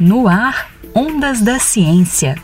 No ar, Ondas da Ciência.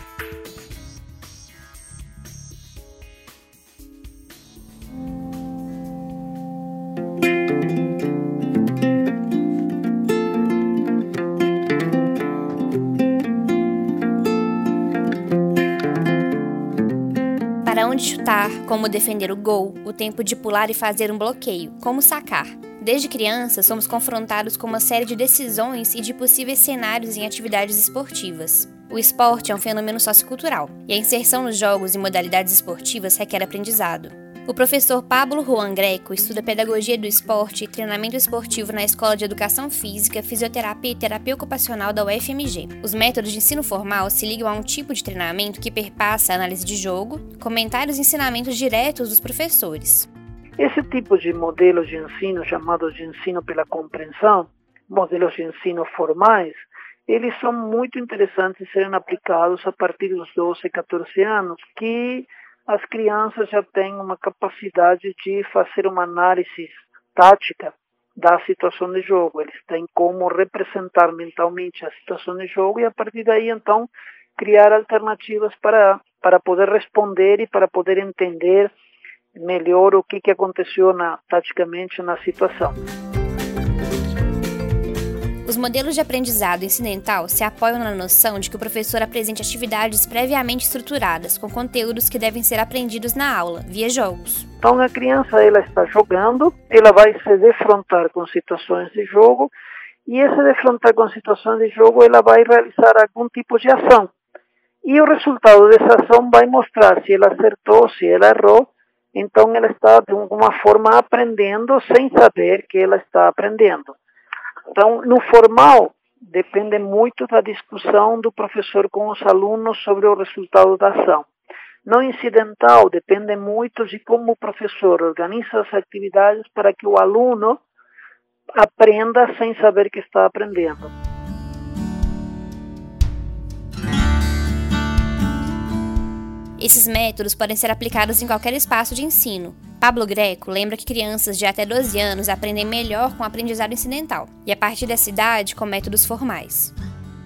Para onde chutar, como defender o gol, o tempo de pular e fazer um bloqueio, como sacar. Desde criança, somos confrontados com uma série de decisões e de possíveis cenários em atividades esportivas. O esporte é um fenômeno sociocultural, e a inserção nos jogos e modalidades esportivas requer aprendizado. O professor Pablo Juan Greco estuda pedagogia do esporte e treinamento esportivo na Escola de Educação Física, Fisioterapia e Terapia Ocupacional da UFMG. Os métodos de ensino formal se ligam a um tipo de treinamento que perpassa a análise de jogo, comentários e ensinamentos diretos dos professores. Esse tipo de modelos de ensino, chamados de ensino pela compreensão, modelos de ensino formais, eles são muito interessantes serem aplicados a partir dos 12, 14 anos, que as crianças já têm uma capacidade de fazer uma análise tática da situação de jogo. Eles têm como representar mentalmente a situação de jogo e a partir daí então criar alternativas para para poder responder e para poder entender melhor o que que aconteceu na, taticamente na situação. Os modelos de aprendizado incidental se apoiam na noção de que o professor apresente atividades previamente estruturadas, com conteúdos que devem ser aprendidos na aula, via jogos. Então a criança ela está jogando, ela vai se defrontar com situações de jogo e esse defrontar com situações de jogo ela vai realizar algum tipo de ação. E o resultado dessa ação vai mostrar se ela acertou, se ela errou. Então ela está de alguma forma aprendendo sem saber que ela está aprendendo. Então, no formal, depende muito da discussão do professor com os alunos sobre o resultado da ação. No incidental, depende muito de como o professor organiza as atividades para que o aluno aprenda sem saber que está aprendendo. Esses métodos podem ser aplicados em qualquer espaço de ensino. Pablo Greco lembra que crianças de até 12 anos aprendem melhor com aprendizado incidental e a partir dessa idade com métodos formais.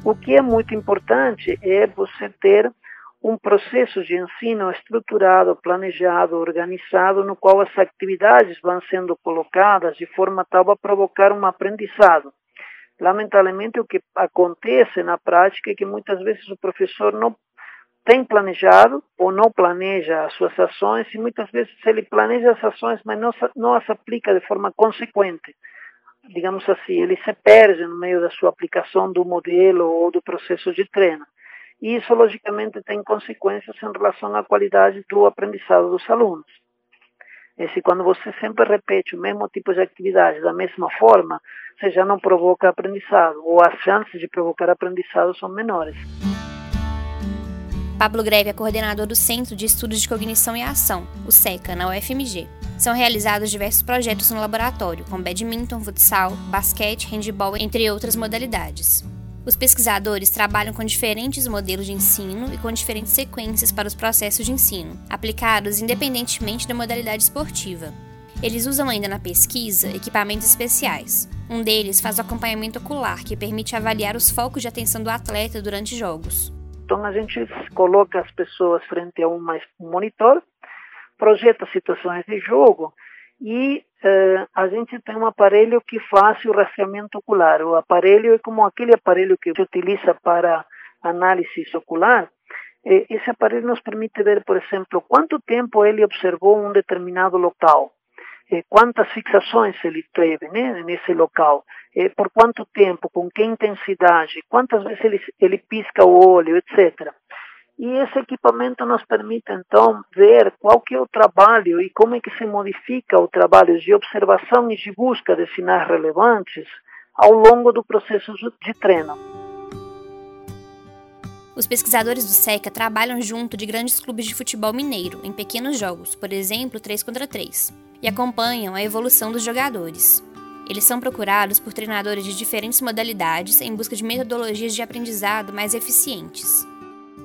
O que é muito importante é você ter um processo de ensino estruturado, planejado, organizado, no qual as atividades vão sendo colocadas de forma tal a provocar um aprendizado. Lamentavelmente, o que acontece na prática é que muitas vezes o professor não tem planejado ou não planeja as suas ações e muitas vezes ele planeja as ações, mas não, não as aplica de forma consequente. Digamos assim, ele se perde no meio da sua aplicação do modelo ou do processo de treino. E isso, logicamente, tem consequências em relação à qualidade do aprendizado dos alunos. E se quando você sempre repete o mesmo tipo de atividade da mesma forma, você já não provoca aprendizado, ou as chances de provocar aprendizado são menores. Pablo Greve é coordenador do Centro de Estudos de Cognição e Ação, o SECA, na UFMG. São realizados diversos projetos no laboratório, com badminton, futsal, basquete, handebol, entre outras modalidades. Os pesquisadores trabalham com diferentes modelos de ensino e com diferentes sequências para os processos de ensino, aplicados independentemente da modalidade esportiva. Eles usam ainda na pesquisa equipamentos especiais. Um deles faz o acompanhamento ocular, que permite avaliar os focos de atenção do atleta durante jogos. Então a gente coloca as pessoas frente a um monitor, projeta situações de jogo e uh, a gente tem um aparelho que faz o rastreamento ocular. O aparelho é como aquele aparelho que se utiliza para análise ocular. Esse aparelho nos permite ver, por exemplo, quanto tempo ele observou um determinado local, quantas fixações ele teve né, nesse local, por quanto tempo, com que intensidade, quantas vezes ele, ele pisca o olho, etc. E esse equipamento nos permite, então, ver qual que é o trabalho e como é que se modifica o trabalho de observação e de busca de sinais relevantes ao longo do processo de treino. Os pesquisadores do SECA trabalham junto de grandes clubes de futebol mineiro, em pequenos jogos, por exemplo, 3 contra 3, e acompanham a evolução dos jogadores. Eles são procurados por treinadores de diferentes modalidades em busca de metodologias de aprendizado mais eficientes.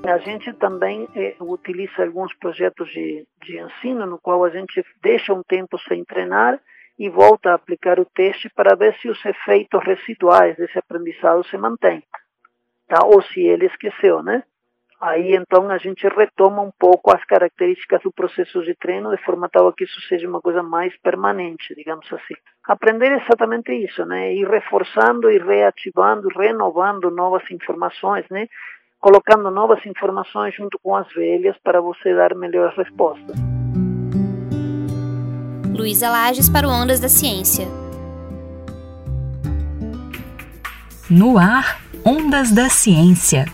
A gente também é, utiliza alguns projetos de, de ensino no qual a gente deixa um tempo sem treinar e volta a aplicar o teste para ver se os efeitos residuais desse aprendizado se mantêm. tá? ou se ele esqueceu, né? Aí então a gente retoma um pouco as características do processo de treino de forma tal que isso seja uma coisa mais permanente, digamos assim. Aprender exatamente isso, né? Ir reforçando e reativando, renovando novas informações, né? Colocando novas informações junto com as velhas para você dar melhores respostas. Luísa Lages para o Ondas da Ciência. No ar, Ondas da Ciência.